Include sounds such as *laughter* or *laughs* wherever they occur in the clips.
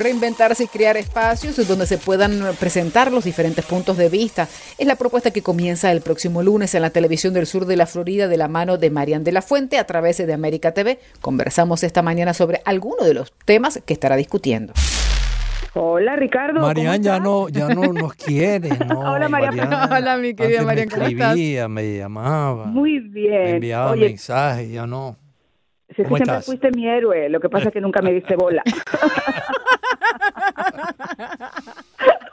Reinventarse y crear espacios donde se puedan presentar los diferentes puntos de vista. Es la propuesta que comienza el próximo lunes en la televisión del sur de la Florida de la mano de Marian de la Fuente a través de América TV. Conversamos esta mañana sobre algunos de los temas que estará discutiendo. Hola Ricardo. Marian ya no, ya no nos *laughs* quiere. Hola María. *laughs* Hola mi querida Marian. Me escribía, me llamaba. Muy bien. Me enviaba mensajes, ya no. Si siempre fuiste mi héroe, lo que pasa es que nunca me diste bola. *laughs*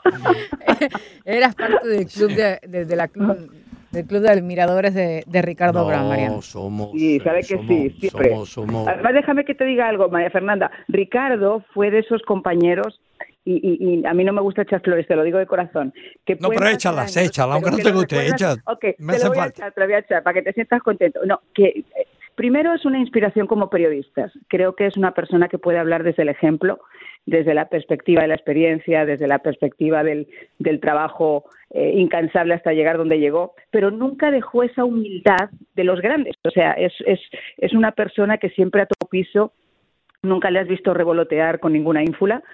*laughs* Eras parte del club de, la del club de admiradores de, Ricardo Brown, Mariano. somos. Sí, sabe que sí, siempre. Además, déjame que te diga algo, María Fernanda. Ricardo fue de esos compañeros y, a mí no me gusta echar flores, te lo digo de corazón. Que no, pero échalas, échalas, aunque no te guste, échalas. Ok, me te lo voy a echar, te lo voy a echar para que te sientas contento. No, que Primero es una inspiración como periodistas. Creo que es una persona que puede hablar desde el ejemplo, desde la perspectiva de la experiencia, desde la perspectiva del, trabajo eh, incansable hasta llegar donde llegó, pero nunca dejó esa humildad de los grandes. O sea, es, es, es una persona que siempre a todo piso, nunca le has visto revolotear con ninguna ínfula,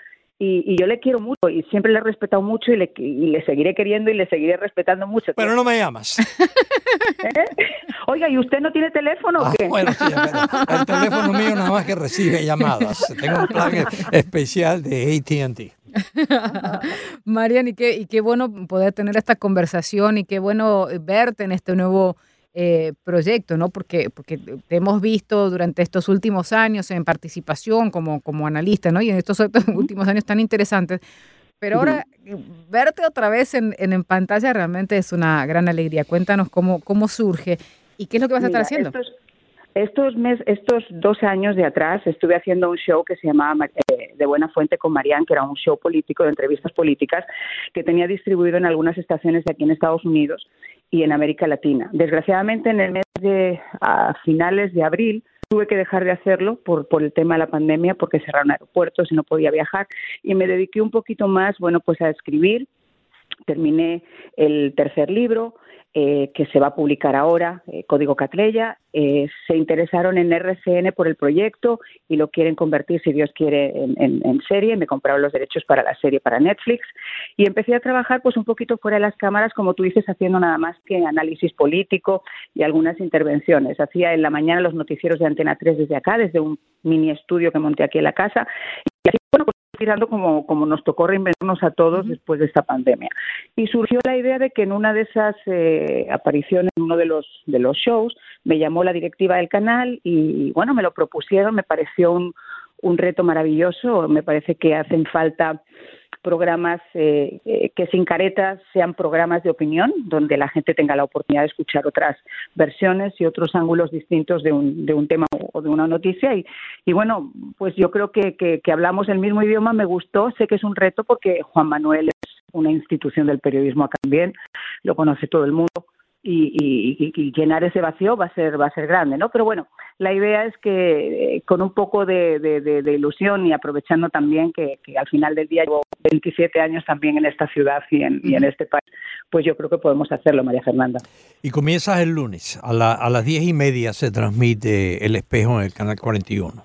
y, yo le quiero mucho y siempre le he respetado mucho y le, le, seguiré queriendo y le seguiré respetando mucho. Pero no me llamas. *laughs* ¿Eh? Oiga, ¿y usted no tiene teléfono o ah, qué? bueno, sí, el teléfono mío nada más que recibe llamadas. Tengo un plan especial de AT&T. Marian, y qué, y qué bueno poder tener esta conversación y qué bueno verte en este nuevo eh, proyecto, ¿no? Porque, porque te hemos visto durante estos últimos años en participación como, como analista, ¿no? Y en estos últimos años tan interesantes. Pero ahora verte otra vez en, en, pantalla realmente es una gran alegría. Cuéntanos cómo, cómo surge y qué es lo que vas a estar haciendo. Estos, mes, estos dos años de atrás estuve haciendo un show que se llamaba eh, De Buena Fuente con Marianne, que era un show político de entrevistas políticas que tenía distribuido en algunas estaciones de aquí en Estados Unidos y en América Latina. Desgraciadamente, en el mes de a finales de abril tuve que dejar de hacerlo por, por el tema de la pandemia, porque cerraron aeropuertos y no podía viajar, y me dediqué un poquito más, bueno, pues a escribir. Terminé el tercer libro, eh, que se va a publicar ahora, eh, Código Catrella. Eh, se interesaron en RCN por el proyecto y lo quieren convertir, si Dios quiere, en, serie. Me compraron los derechos para la serie para Netflix y empecé a trabajar pues un poquito fuera de las cámaras, como tú dices, haciendo nada más que análisis político y algunas intervenciones. Hacía en la mañana los noticieros de Antena 3 desde acá, desde un mini estudio que monté aquí en la casa. Y así, bueno, pues tirando como, como nos tocó reinventarnos a todos después de esta pandemia. Y surgió la idea de que en una de esas eh, apariciones, en uno de los, de los shows, me llamó la directiva del canal y, bueno, me lo propusieron, me pareció un, un reto maravilloso, me parece que hacen falta programas eh, eh, que sin caretas sean programas de opinión, donde la gente tenga la oportunidad de escuchar otras versiones y otros ángulos distintos de un, de un tema o de una noticia. Y, y bueno, pues yo creo que, que, que hablamos el mismo idioma, me gustó, sé que es un reto porque Juan Manuel es una institución del periodismo acá también, lo conoce todo el mundo y, llenar ese vacío va a ser va a ser grande, ¿no? Pero bueno, la idea es que eh, con un poco de, ilusión y aprovechando también que, al final del día llevo 27 años también en esta ciudad y en, y en este país, pues yo creo que podemos hacerlo, María Fernanda. Y comienzas el lunes, a, la, a las 10 y media se transmite El Espejo en el Canal 41.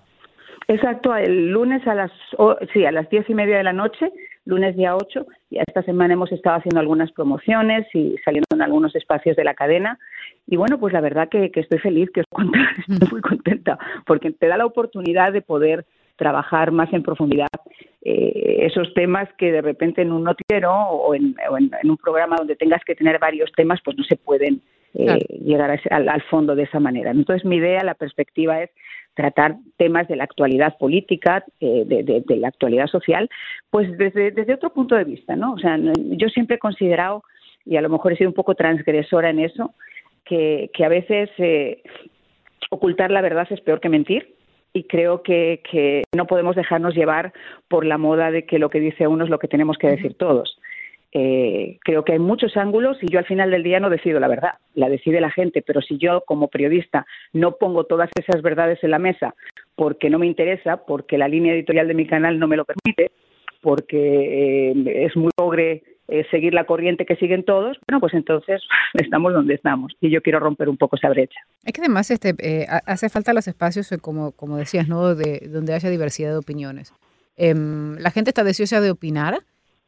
Exacto, el lunes a las, sí, a las 10 y media de la noche lunes día 8 y esta semana hemos estado haciendo algunas promociones y saliendo en algunos espacios de la cadena. Y bueno, pues la verdad que, estoy feliz, que os *laughs* estoy muy contenta porque te da la oportunidad de poder trabajar más en profundidad eh, esos temas que de repente en un noticiero o en, un programa donde tengas que tener varios temas, pues no se pueden eh, llegar al, fondo de esa manera. Entonces, mi idea, la perspectiva es tratar temas de la actualidad política, eh, de, la actualidad social, pues desde, desde otro punto de vista, ¿no? O sea, yo siempre he considerado y a lo mejor he sido un poco transgresora en eso, que, que a veces eh, ocultar la verdad es peor que mentir y creo que, que, no podemos dejarnos llevar por la moda de que lo que dice uno es lo que tenemos que decir todos. Eh, creo que hay muchos ángulos y yo al final del día no decido la verdad, la decide la gente, pero si yo como periodista no pongo todas esas verdades en la mesa porque no me interesa, porque la línea editorial de mi canal no me lo permite, porque eh, es muy logre eh, seguir la corriente que siguen todos, bueno, pues entonces *laughs* estamos donde estamos y yo quiero romper un poco esa brecha. Es que además este, eh, hace falta los espacios, como, como decías, ¿no? De, donde haya diversidad de opiniones. Eh, la gente está deseosa de opinar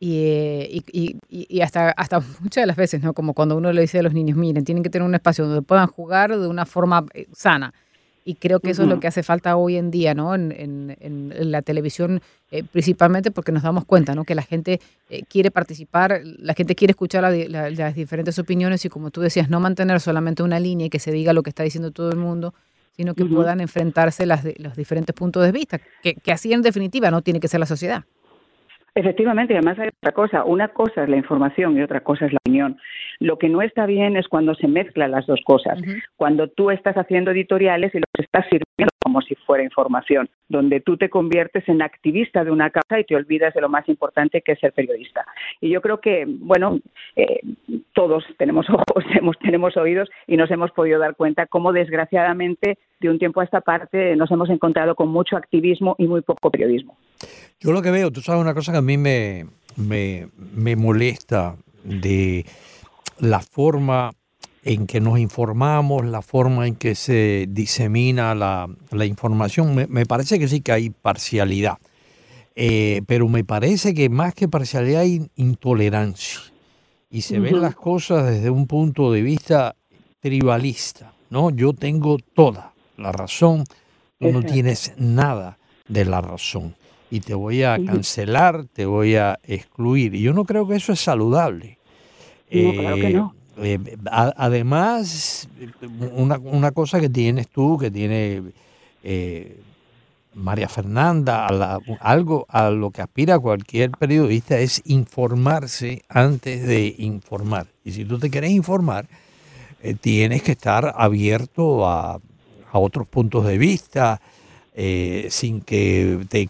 y, y, y, hasta, hasta muchas de las veces, ¿no? Como cuando uno le dice a los niños, miren, tienen que tener un espacio donde puedan jugar de una forma eh, sana. Y creo que eso uh -huh. es lo que hace falta hoy en día, ¿no? En, en, en la televisión, eh, principalmente porque nos damos cuenta, ¿no? Que la gente eh, quiere participar, la gente quiere escuchar la, la, las diferentes opiniones y como tú decías, no mantener solamente una línea y que se diga lo que está diciendo todo el mundo, sino que uh -huh. puedan enfrentarse las, los diferentes puntos de vista, que, que así en definitiva no tiene que ser la sociedad. Efectivamente, y además hay otra cosa. Una cosa es la información y otra cosa es la opinión. Lo que no está bien es cuando se mezclan las dos cosas. Uh -huh. Cuando tú estás haciendo editoriales y los estás sirviendo como si fuera información, donde tú te conviertes en activista de una causa y te olvidas de lo más importante que es ser periodista. Y yo creo que, bueno, eh, todos tenemos *laughs* ojos, tenemos, tenemos oídos y nos hemos podido dar cuenta cómo desgraciadamente de un tiempo a esta parte nos hemos encontrado con mucho activismo y muy poco periodismo. Yo lo que veo, tú sabes una cosa que a mí me, me, me molesta de la forma en que nos informamos, la forma en que se disemina la, la información, me, me, parece que sí que hay parcialidad. Eh, pero me parece que más que parcialidad hay intolerancia. Y se uh -huh. ven las cosas desde un punto de vista tribalista. ¿no? Yo tengo toda la razón, tú no tienes nada de la razón. Y te voy a cancelar, te voy a excluir. Y yo no creo que eso es saludable. No, eh, claro que no. Eh, además, una, una, cosa que tienes tú, que tiene eh, María Fernanda, a la, algo a lo que aspira cualquier periodista es informarse antes de informar. Y si tú te quieres informar, eh, tienes que estar abierto a, a otros puntos de vista, eh, sin, que te,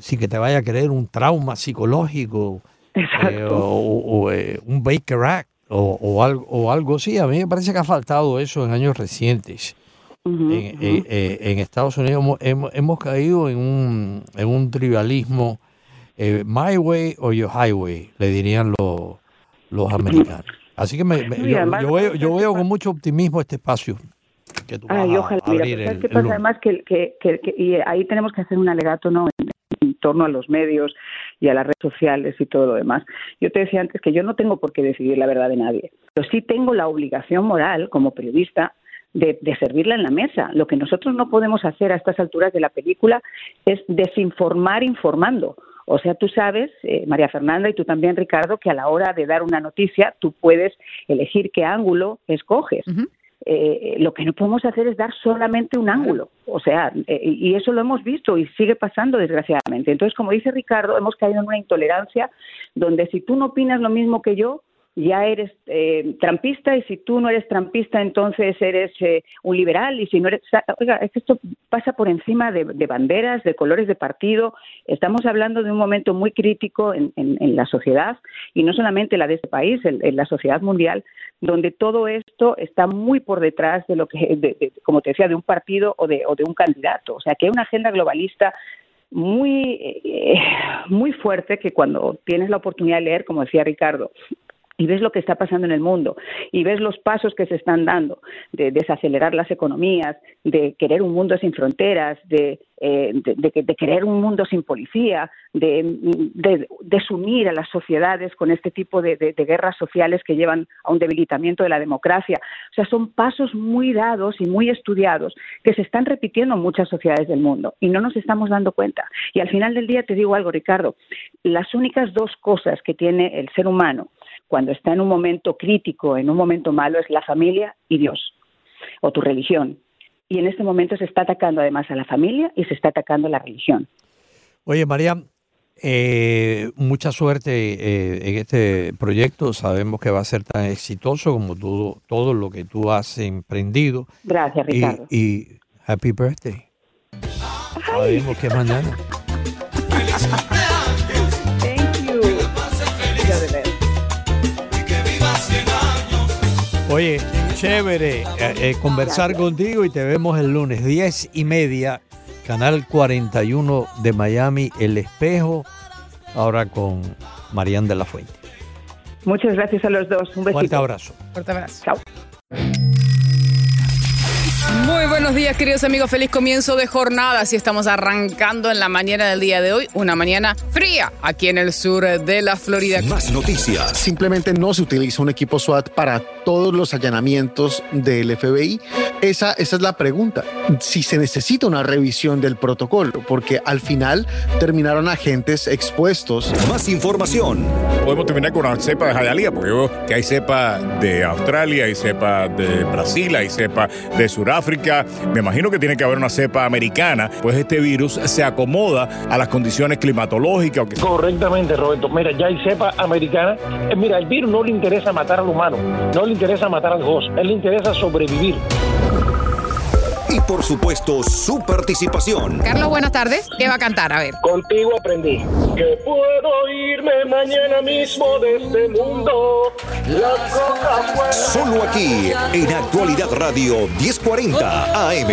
sin que te vaya a creer un trauma psicológico eh, o, o eh, un Baker Act o, o, algo, o algo así. A mí me parece que ha faltado eso en años recientes. Uh -huh, en, uh -huh. en, Estados Unidos hemos, hemos, hemos, caído en un, en un trivialismo, eh, my way or your highway, le dirían los, los americanos. Así que me, me, yo, yo, veo, yo veo con mucho optimismo este espacio. Que tú Ay, ojalá, mira, pues, ¿sabes qué pasa? Además, que, que, que, que, y ahí tenemos que hacer un alegato, ¿no? En, en torno a los medios y a las redes sociales y todo lo demás. Yo te decía antes que yo no tengo por qué decidir la verdad de nadie, pero sí tengo la obligación moral como periodista de, de, servirla en la mesa. Lo que nosotros no podemos hacer a estas alturas de la película es desinformar informando. O sea, tú sabes, eh, María Fernanda y tú también, Ricardo, que a la hora de dar una noticia tú puedes elegir qué ángulo escoges. Uh -huh. Eh, lo que no podemos hacer es dar solamente un ángulo. O sea, eh, y eso lo hemos visto y sigue pasando desgraciadamente. Entonces, como dice Ricardo, hemos caído en una intolerancia donde si tú no opinas lo mismo que yo, ya eres eh, trampista y si tú no eres trampista entonces eres eh, un liberal y si no eres oiga es que esto pasa por encima de, de, banderas de colores de partido. Estamos hablando de un momento muy crítico en, en, en la sociedad y no solamente la de este país en, en, la sociedad mundial donde todo esto está muy por detrás de lo que de, como te decía de un partido o de, o de un candidato. O sea que hay una agenda globalista muy eh, muy fuerte que cuando tienes la oportunidad de leer como decía Ricardo y ves lo que está pasando en el mundo y ves los pasos que se están dando de desacelerar las economías, de querer un mundo sin fronteras, de, eh, de, querer un mundo sin policía, de, sumir a las sociedades con este tipo de, guerras sociales que llevan a un debilitamiento de la democracia. O sea, son pasos muy dados y muy estudiados que se están repitiendo en muchas sociedades del mundo y no nos estamos dando cuenta. Y al final del día te digo algo, Ricardo, las únicas dos cosas que tiene el ser humano cuando está en un momento crítico, en un momento malo, es la familia y Dios, o tu religión. Y en este momento se está atacando además a la familia y se está atacando a la religión. Oye, María, Eh, mucha suerte eh, en este proyecto. Sabemos que va a ser tan exitoso como todo, todo lo que tú has emprendido. Gracias, Ricardo. y happy birthday. Sabemos que mañana. Oye, chévere eh, eh, conversar contigo y te vemos el lunes 10 y media, canal 41 de Miami, El Espejo, ahora con Marian de la Fuente. Muchas gracias a los dos. Un Fuerte besito. abrazo. Fuerte abrazo. Chao. Muy buenos días, queridos amigos. Feliz comienzo de jornada. Así estamos arrancando en la mañana del día de hoy. Una mañana fría aquí en el sur de la Florida. Más noticias. Simplemente no se utiliza un equipo SWAT para todos los allanamientos del FBI. Esa, esa es la pregunta. Si se necesita una revisión del protocolo, porque al final terminaron agentes expuestos. Más información. podemos terminar con una cepa de Jayalía, porque yo veo que hay cepa de Australia, hay cepa de Brasil, hay cepa de Sudáfrica. Me imagino que tiene que haber una cepa americana, pues este virus se acomoda a las condiciones climatológicas. Correctamente, Roberto. Mira, ya hay cepa americana. Eh, mira, el virus no le interesa matar al humano, no le interesa matar al host, él le interesa sobrevivir. Y por supuesto, su participación. Carlos, buenas tardes. ¿Qué va a cantar? A ver. Contigo aprendí que puedo irme mañana mismo de este mundo. Las cosas. Solo aquí, en Actualidad Radio 1040 AM.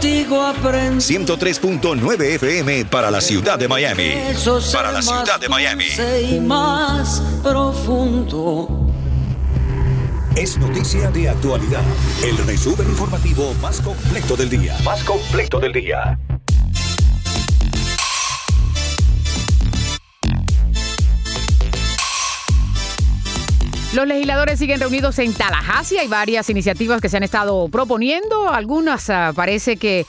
103.9 FM para la ciudad de Miami. Para la ciudad de Miami. más profundo. Es noticia de actualidad. El resumen informativo más completo del día. Más completo del día. Los legisladores siguen reunidos en Tallahassee. Hay varias iniciativas que se han estado proponiendo. Algunas ah, parece que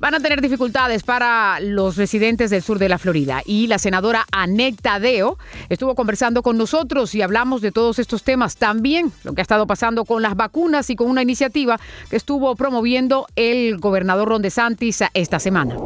van a tener dificultades para los residentes del sur de la Florida. Y la senadora Anet Tadeo estuvo conversando con nosotros y hablamos de todos estos temas. También lo que ha estado pasando con las vacunas y con una iniciativa que estuvo promoviendo el gobernador Ron DeSantis ah, esta semana.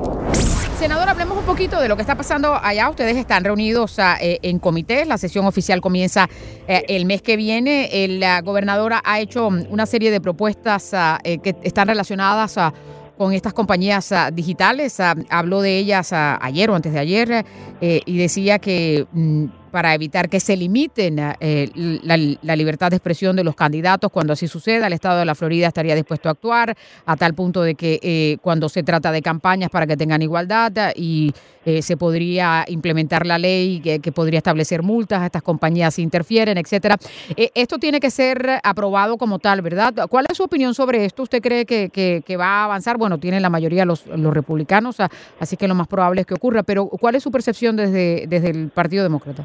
Senador, hablemos un poquito de lo que está pasando allá. Ustedes están reunidos ah, eh, en comités. La sesión oficial comienza eh, el mes que viene. La gobernadora ha hecho una serie de propuestas ah, eh, que están relacionadas a con estas compañías ah, digitales. Ah, habló de ellas ah, ayer o antes de ayer eh, y decía que mm, para evitar que se limiten eh, la, libertad de expresión de los candidatos, cuando así suceda, el Estado de la Florida estaría dispuesto a actuar a tal punto de que eh, cuando se trata de campañas para que tengan igualdad ah, y eh, se podría implementar la ley que, podría establecer multas a estas compañías si interfieren, etcétera. Eh, esto tiene que ser aprobado como tal, ¿verdad? ¿Cuál es su opinión sobre esto? ¿Usted cree que, va a avanzar? Bueno, tienen la mayoría los, los republicanos, así que lo más probable es que ocurra, pero ¿cuál es su percepción desde el Partido Demócrata?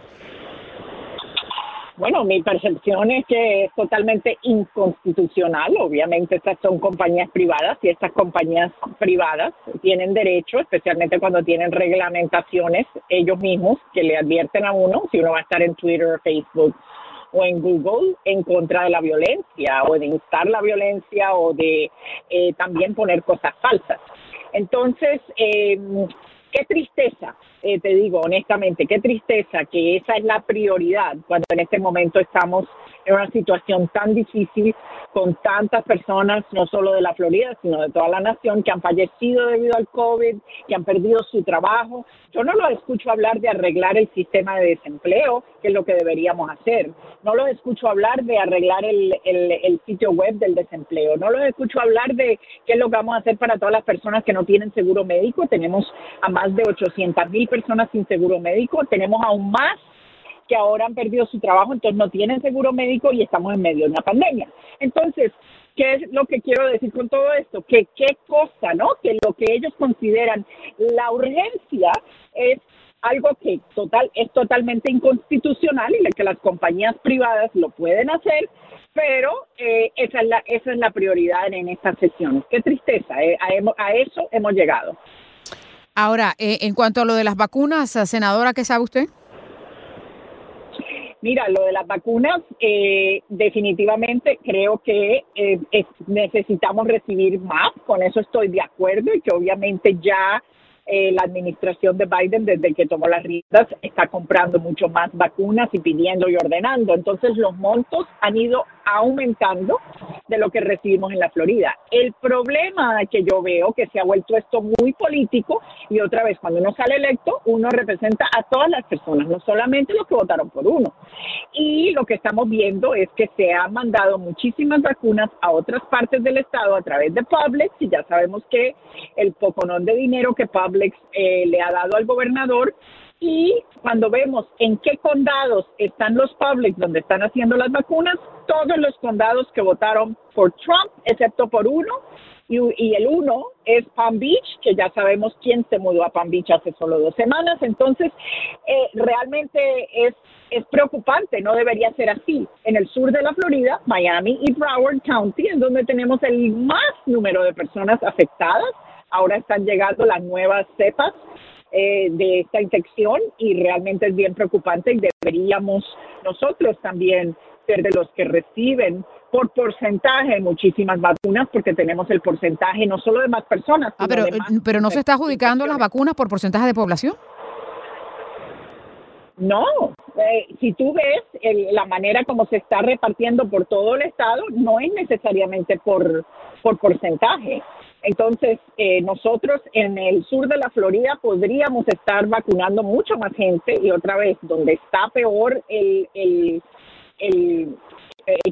Bueno, mi percepción es que es totalmente inconstitucional. Obviamente estas son compañías privadas y estas compañías privadas tienen derecho, especialmente cuando tienen reglamentaciones ellos mismos que le advierten a uno si uno va a estar en Twitter, Facebook o en Google en contra de la violencia o de instar la violencia o de eh, también poner cosas falsas. Entonces, eh, qué tristeza, eh, te digo honestamente, qué tristeza que esa es la prioridad cuando en este momento estamos en una situación tan difícil con tantas personas, no solo de la Florida, sino de toda la nación, que han fallecido debido al COVID, que han perdido su trabajo. Yo no los escucho hablar de arreglar el sistema de desempleo, que es lo que deberíamos hacer. No los escucho hablar de arreglar el, el, sitio web del desempleo. No los escucho hablar de qué es lo que vamos a hacer para todas las personas que no tienen seguro médico. Tenemos a más de 800 mil personas sin seguro médico. Tenemos aún más que ahora han perdido su trabajo, entonces no tienen seguro médico y estamos en medio de una pandemia. Entonces, ¿qué es lo que quiero decir con todo esto? Que qué cosa, ¿no? Que lo que ellos consideran la urgencia es algo que total es totalmente inconstitucional y que las compañías privadas lo pueden hacer, pero eh, esa, es la, esa es la prioridad en estas sesiones. Qué tristeza, eh, a, a eso hemos llegado. Ahora, eh, en cuanto a lo de las vacunas, senadora, ¿qué sabe usted? Mira, lo de las vacunas, eh, definitivamente creo que eh, es- necesitamos recibir más, con eso estoy de acuerdo y que obviamente ya eh, la administración de Biden, desde que tomó las riendas, está comprando mucho más vacunas y pidiendo y ordenando. Entonces los montos han ido aumentando de lo que recibimos en la Florida. El problema que yo veo que se ha vuelto esto muy político y otra vez cuando uno sale electo uno representa a todas las personas, no solamente los que votaron por uno. Y lo que estamos viendo es que se han mandado muchísimas vacunas a otras partes del estado a través de Publix y ya sabemos que el poconón de dinero que Publix eh, le ha dado al gobernador y cuando vemos en qué condados están los Publix donde están haciendo las vacunas, todos los condados que votaron por Trump, excepto por uno, y, el uno es Palm Beach, que ya sabemos quién se mudó a Palm Beach hace solo dos semanas. Entonces, eh, realmente es, es preocupante, no debería ser así. En el sur de la Florida, Miami y Broward County, es donde tenemos el más número de personas afectadas. Ahora están llegando las nuevas cepas eh, de esta infección y realmente es bien preocupante y deberíamos nosotros también ser de los que reciben por porcentaje muchísimas vacunas porque tenemos el porcentaje no solo de más personas. Ah, pero, pero no se está adjudicando las vacunas por porcentaje de población. No, eh, si tú ves la manera como se está repartiendo por todo el estado, no es necesariamente por, por porcentaje. Entonces, eh, nosotros en el sur de la Florida podríamos estar vacunando mucho más gente y otra vez, donde está peor el, el, el,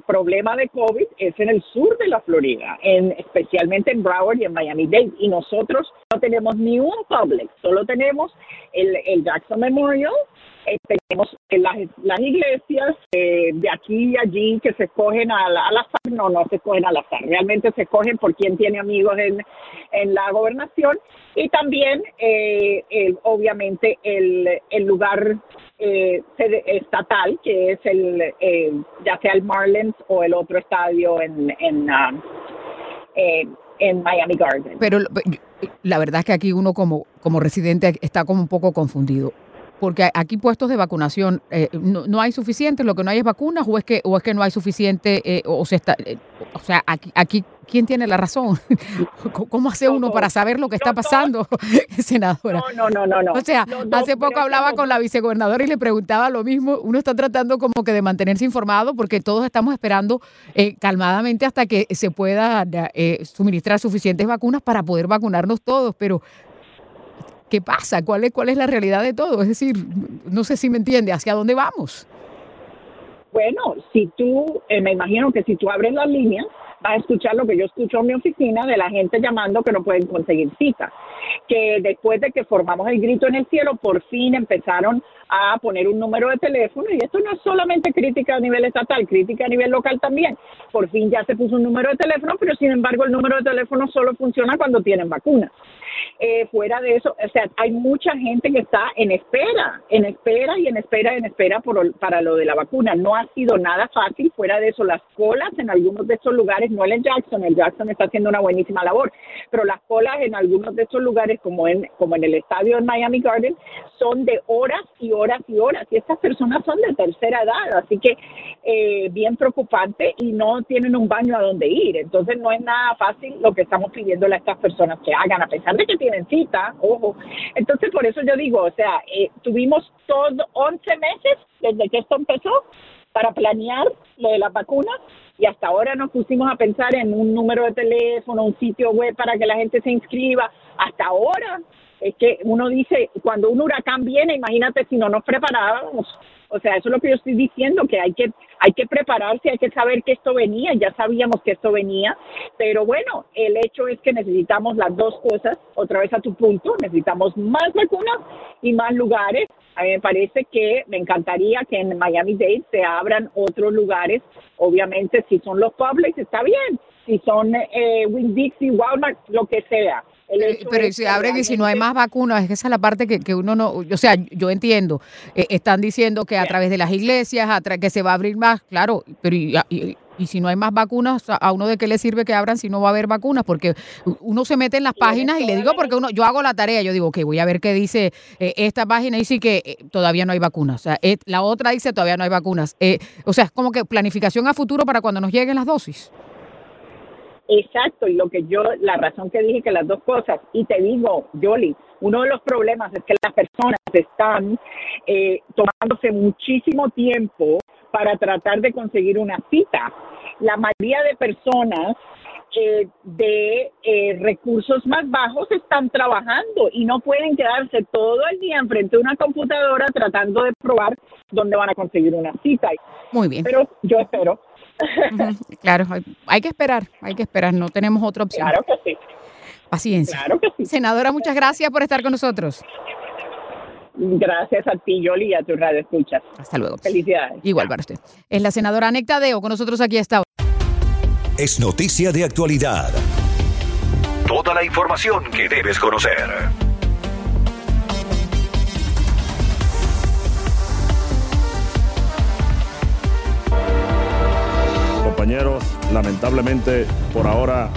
problema de COVID es en el sur de la Florida, en, especialmente en Broward y en Miami-Dade. Y nosotros no tenemos ni un public, solo tenemos el, el Jackson Memorial eh, tenemos las, las iglesias eh, de aquí y allí que se escogen al, azar, no, no se escogen al azar, realmente se escogen por quien tiene amigos en, en la gobernación y también eh, obviamente el, el lugar estatal que es el ya sea el Marlins o el otro estadio en, en um, en Miami Gardens. Pero la verdad es que aquí uno como, como residente está como un poco confundido porque aquí puestos de vacunación eh, no, hay suficientes, lo que no hay es vacunas o es que o es que no hay suficiente eh, o se está eh, o sea, aquí aquí quién tiene la razón? *laughs* ¿Cómo hace uno para saber lo que está pasando, *laughs* *laughs* senadora? No, no, no, no. O sea, hace poco hablaba con la vicegobernadora y le preguntaba lo mismo. Uno está tratando como que de mantenerse informado porque todos estamos esperando calmadamente hasta que se pueda suministrar suficientes vacunas para poder vacunarnos todos, pero ¿Qué pasa? ¿Cuál es, ¿Cuál es la realidad de todo? Es decir, no sé si me entiende, ¿hacia dónde vamos? Bueno, si tú, eh, me imagino que si tú abres las líneas, vas a escuchar lo que yo escucho en mi oficina de la gente llamando que no pueden conseguir cita. Que después de que formamos el grito en el cielo, por fin empezaron a poner un número de teléfono y esto no es solamente crítica a nivel estatal, crítica a nivel local también. Por fin ya se puso un número de teléfono, pero sin embargo el número de teléfono solo funciona cuando tienen vacuna. Eh, fuera de eso, o sea, hay mucha gente que está en espera, en espera y en espera, en espera por, para lo de la vacuna. No ha sido nada fácil. Fuera de eso, las colas en algunos de estos lugares, no en Jackson, el Jackson está haciendo una buenísima labor, pero las colas en algunos de estos lugares, como en, como en el estadio en Miami Garden, son de horas y horas y horas. Y estas personas son de tercera edad, así que eh, bien preocupante y no tienen un baño a donde ir. Entonces no es nada fácil lo que estamos pidiéndole a estas personas que hagan, a pesar de que tienen cita, ojo. Entonces por eso yo digo, o sea, eh, tuvimos todos 11 meses desde que esto empezó para planear lo de las vacunas y hasta ahora nos pusimos a pensar en un número de teléfono, un sitio web para que la gente se inscriba. Hasta ahora es que uno dice, cuando un huracán viene, imagínate si no nos preparábamos. O sea, eso es lo que yo estoy diciendo, que hay que hay que prepararse, hay que saber que esto venía, ya sabíamos que esto venía, pero bueno, el hecho es que necesitamos las dos cosas, otra vez a tu punto, necesitamos más vacunas y más lugares. A mí me parece que me encantaría que en Miami-Dade se abran otros lugares, obviamente si son los publics está bien, si son eh, Winn-Dixie, Walmart, lo que sea eh, pero si abren y si no hay más vacunas, es que esa es la parte que, que uno no, o sea, yo entiendo, eh, están diciendo que a través de las iglesias, a que se va a abrir más, claro, pero y, y, si no hay más vacunas, ¿a uno de qué le sirve que abran si no va a haber vacunas? Porque uno se mete en las páginas y le digo porque uno, yo hago la tarea, yo digo, que voy a ver qué dice eh, esta página, y dice que todavía no hay vacunas, o sea, la otra dice todavía no hay vacunas, o sea, es como que planificación a futuro para cuando nos lleguen las dosis. Exacto, y lo que yo, la razón que dije que las dos cosas, y te digo, Yoli, uno de los problemas es que las personas están eh, tomándose muchísimo tiempo para tratar de conseguir una cita. La mayoría de personas eh, de eh, recursos más bajos están trabajando y no pueden quedarse todo el día enfrente de una computadora tratando de probar dónde van a conseguir una cita. Muy bien. Pero yo espero. Claro, hay- hay que esperar, hay que esperar, no tenemos otra opción. Claro que sí. Paciencia. Claro que sí. Senadora, muchas gracias por estar con nosotros. Gracias a ti, Yoli, y a tu radio escuchas. Hasta luego. Felicidades. Igual para usted. Es la senadora Nectadeo con nosotros aquí está. Es noticia de actualidad. Toda la información que debes conocer. Compañeros, lamentablemente por ahora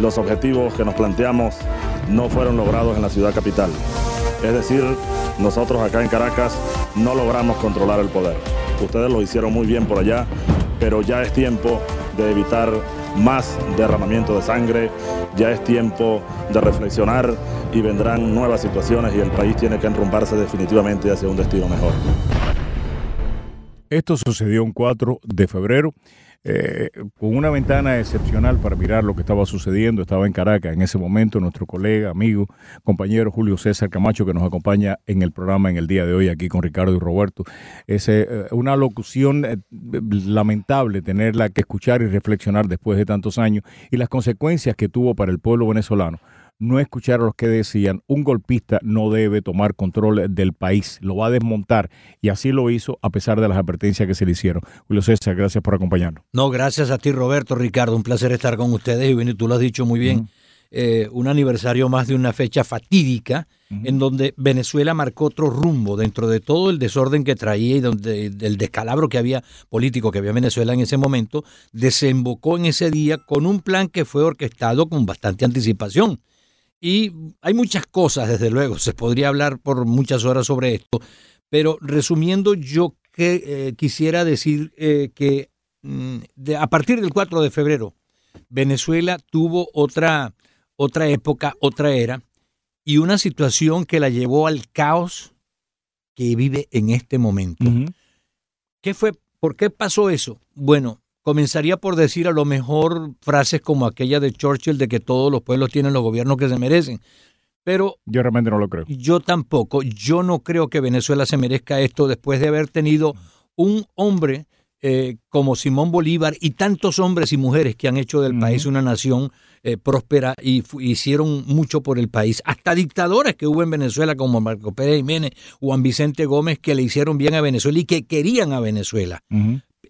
los objetivos que nos planteamos no fueron logrados en la ciudad capital. Es decir, nosotros acá en Caracas no logramos controlar el poder. Ustedes lo hicieron muy bien por allá, pero ya es tiempo de evitar más derramamiento de sangre, ya es tiempo de reflexionar y vendrán nuevas situaciones y el país tiene que enrumbarse definitivamente hacia un destino mejor. Esto sucedió un 4 de febrero, eh, con una ventana excepcional para mirar lo que estaba sucediendo. Estaba en Caracas en ese momento nuestro colega, amigo, compañero Julio César Camacho, que nos acompaña en el programa en el día de hoy aquí con Ricardo y Roberto. Es eh, una locución eh, lamentable tenerla que escuchar y reflexionar después de tantos años y las consecuencias que tuvo para el pueblo venezolano no escuchar a los que decían un golpista no debe tomar control del país, lo va a desmontar y así lo hizo a pesar de las advertencias que se le hicieron. Julio César, gracias por acompañarnos. No, gracias a ti Roberto, Ricardo, un placer estar con ustedes y bueno, tú lo has dicho muy bien, eh, un aniversario más de una fecha fatídica en donde Venezuela marcó otro rumbo dentro de todo el desorden que traía y donde del descalabro que había político que había en Venezuela en ese momento, desembocó en ese día con un plan que fue orquestado con bastante anticipación. Y hay muchas cosas, desde luego, se podría hablar por muchas horas sobre esto, pero resumiendo, yo que, eh, quisiera decir eh, que mm, de- a partir del 4 de febrero, Venezuela tuvo otra, otra época, otra era, y una situación que la llevó al caos que vive en este momento. ¿Qué fue? ¿Por qué pasó eso? Bueno, comenzaría por decir a lo mejor frases como aquella de Churchill de que todos los pueblos tienen los gobiernos que se merecen. Pero Yo realmente no lo creo. yo tampoco, yo no creo que Venezuela se merezca esto después de haber tenido un hombre eh, como Simón Bolívar y tantos hombres y mujeres que han hecho del país una nación eh, próspera y hicieron mucho por el país. Hasta dictadores que hubo en Venezuela como Marco Pérez Jiménez, Juan Vicente Gómez, que le hicieron bien a Venezuela y que querían a Venezuela.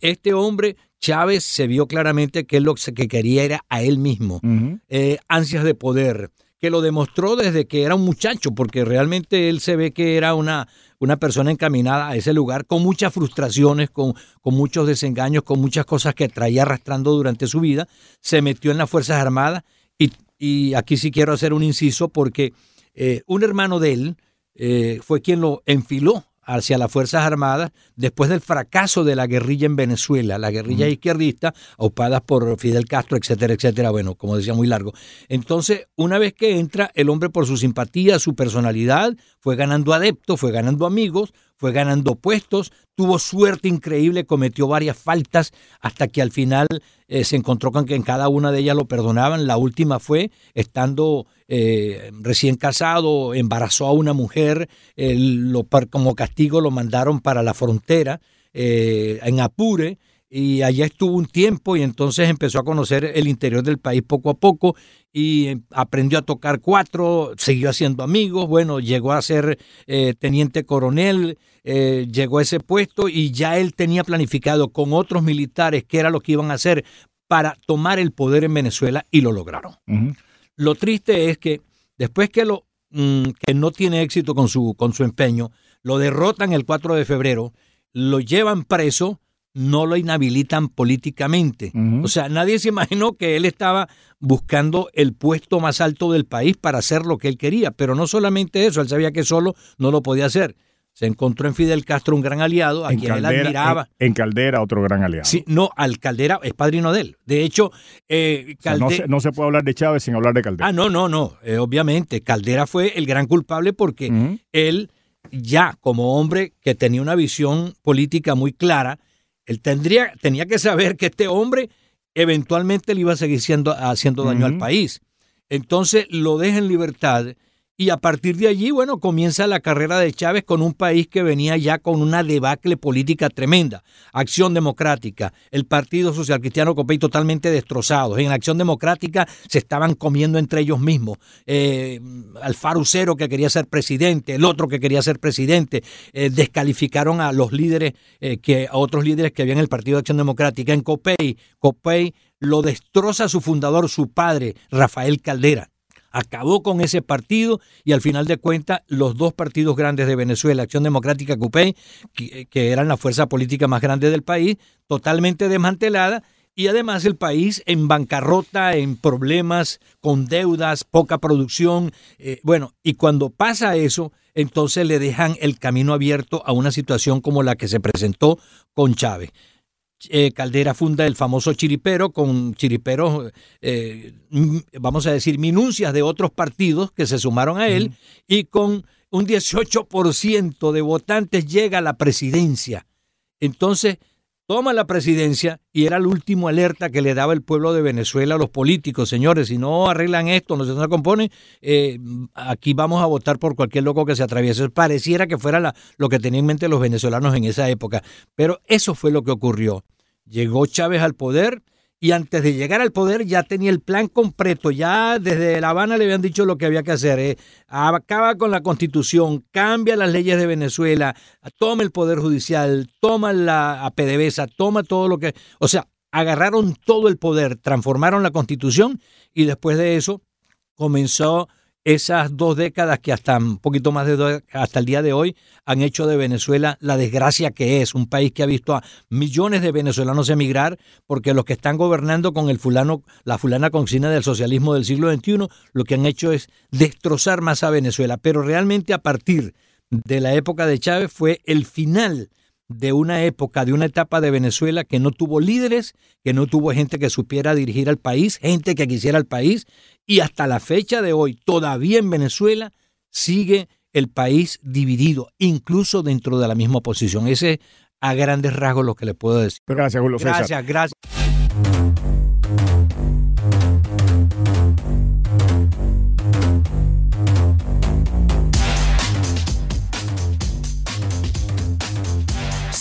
Este hombre, Chávez, se vio claramente que lo que quería era a él mismo eh, ansias de poder, que lo demostró desde que era un muchacho, porque realmente él se ve que era una, una persona encaminada a ese lugar con muchas frustraciones, con, con muchos desengaños, con muchas cosas que traía arrastrando durante su vida. Se metió en las Fuerzas Armadas y, y aquí sí quiero hacer un inciso porque eh, un hermano de él eh, fue quien lo enfiló hacia las Fuerzas Armadas después del fracaso de la guerrilla en Venezuela, la guerrilla izquierdista, aupadas por Fidel Castro, etcétera, etcétera. Bueno, como decía, muy largo. Entonces, una vez que entra, el hombre por su simpatía, su personalidad, fue ganando adeptos, fue ganando amigos, fue ganando puestos, tuvo suerte increíble, cometió varias faltas hasta que al final eh, se encontró con que en cada una de ellas lo perdonaban. La última fue estando eh, recién casado, embarazó a una mujer, eh, lo, como castigo lo mandaron para la frontera eh, en Apure y allá estuvo un tiempo y entonces empezó a conocer el interior del país poco a poco y eh, aprendió a tocar cuatro, siguió haciendo amigos, bueno, llegó a ser eh, teniente coronel, eh, llegó a ese puesto y ya él tenía planificado con otros militares qué era lo que iban a hacer para tomar el poder en Venezuela y lo lograron. Lo triste es que después que lo mm, que no tiene éxito con su con su empeño, lo derrotan el 4 de febrero, lo llevan preso, no lo inhabilitan políticamente. O sea, nadie se imaginó que él estaba buscando el puesto más alto del país para hacer lo que él quería, pero no solamente eso, él sabía que solo no lo podía hacer. Se encontró en Fidel Castro un gran aliado a En quien él admiraba. en, en Caldera, otro gran aliado. Sí, no, al Caldera es padrino de él. De hecho, eh, O sea, no, Calde- se, no se puede hablar de Chávez sin hablar de Caldera. Ah, no, no, no. eh, obviamente, Caldera fue el gran culpable porque él, ya como hombre que tenía una visión política muy clara, él tendría, tenía que saber que este hombre eventualmente le iba a seguir siendo, haciendo daño al país. Entonces lo deja en libertad y a partir de allí, bueno, comienza la carrera de Chávez con un país que venía ya con una debacle política tremenda. Acción Democrática, el Partido Social Cristiano Copey totalmente destrozados. En Acción Democrática se estaban comiendo entre ellos mismos. Eh, Alfaro Cero que quería ser presidente, el otro que quería ser presidente. Eh, descalificaron a los líderes, eh, que, a otros líderes que había en el Partido de Acción Democrática. En Copey, Copey lo destroza su fundador, su padre, Rafael Caldera acabó con ese partido y al final de cuentas los dos partidos grandes de Venezuela, Acción Democrática CUPEI, que, que eran la fuerza política más grande del país, totalmente desmantelada y además el país en bancarrota, en problemas, con deudas, poca producción. eh, bueno, y cuando pasa eso, entonces le dejan el camino abierto a una situación como la que se presentó con Chávez. Eh, Caldera funda el famoso chiripero con chiriperos, eh, vamos a decir, minuncias de otros partidos que se sumaron a él y con un 18% de votantes llega a la presidencia. Entonces, toma la presidencia y era el último alerta que le daba el pueblo de Venezuela a los políticos. Señores, si no arreglan esto, no se no componen, eh, aquí vamos a votar por cualquier loco que se atraviese. Pareciera que fuera la- lo que tenían en mente los venezolanos en esa época. Pero eso fue lo que ocurrió. Llegó Chávez al poder y antes de llegar al poder ya tenía el plan completo. Ya desde La Habana le habían dicho lo que había que hacer. eh. Acaba con la constitución, cambia las leyes de Venezuela, toma el poder judicial, toma la PDVSA, toma todo lo que... O sea, agarraron todo el poder, transformaron la constitución y después de eso comenzó esas dos décadas que hasta un poquito más de dos, hasta el día de hoy han hecho de Venezuela la desgracia que es, un país que ha visto a millones de venezolanos emigrar porque los que están gobernando con el fulano, la fulana consigna del socialismo del siglo XXI, lo que han hecho es destrozar más a Venezuela. Pero realmente a partir de la época de Chávez fue el final de una época, de una etapa de Venezuela que no tuvo líderes, que no tuvo gente que supiera dirigir al país, gente que quisiera el país, y hasta la fecha de hoy, todavía en Venezuela, sigue el país dividido, incluso dentro de la misma oposición. Ese es a grandes rasgos lo que le puedo decir. Gracias, Julio César. Gracias, gracias.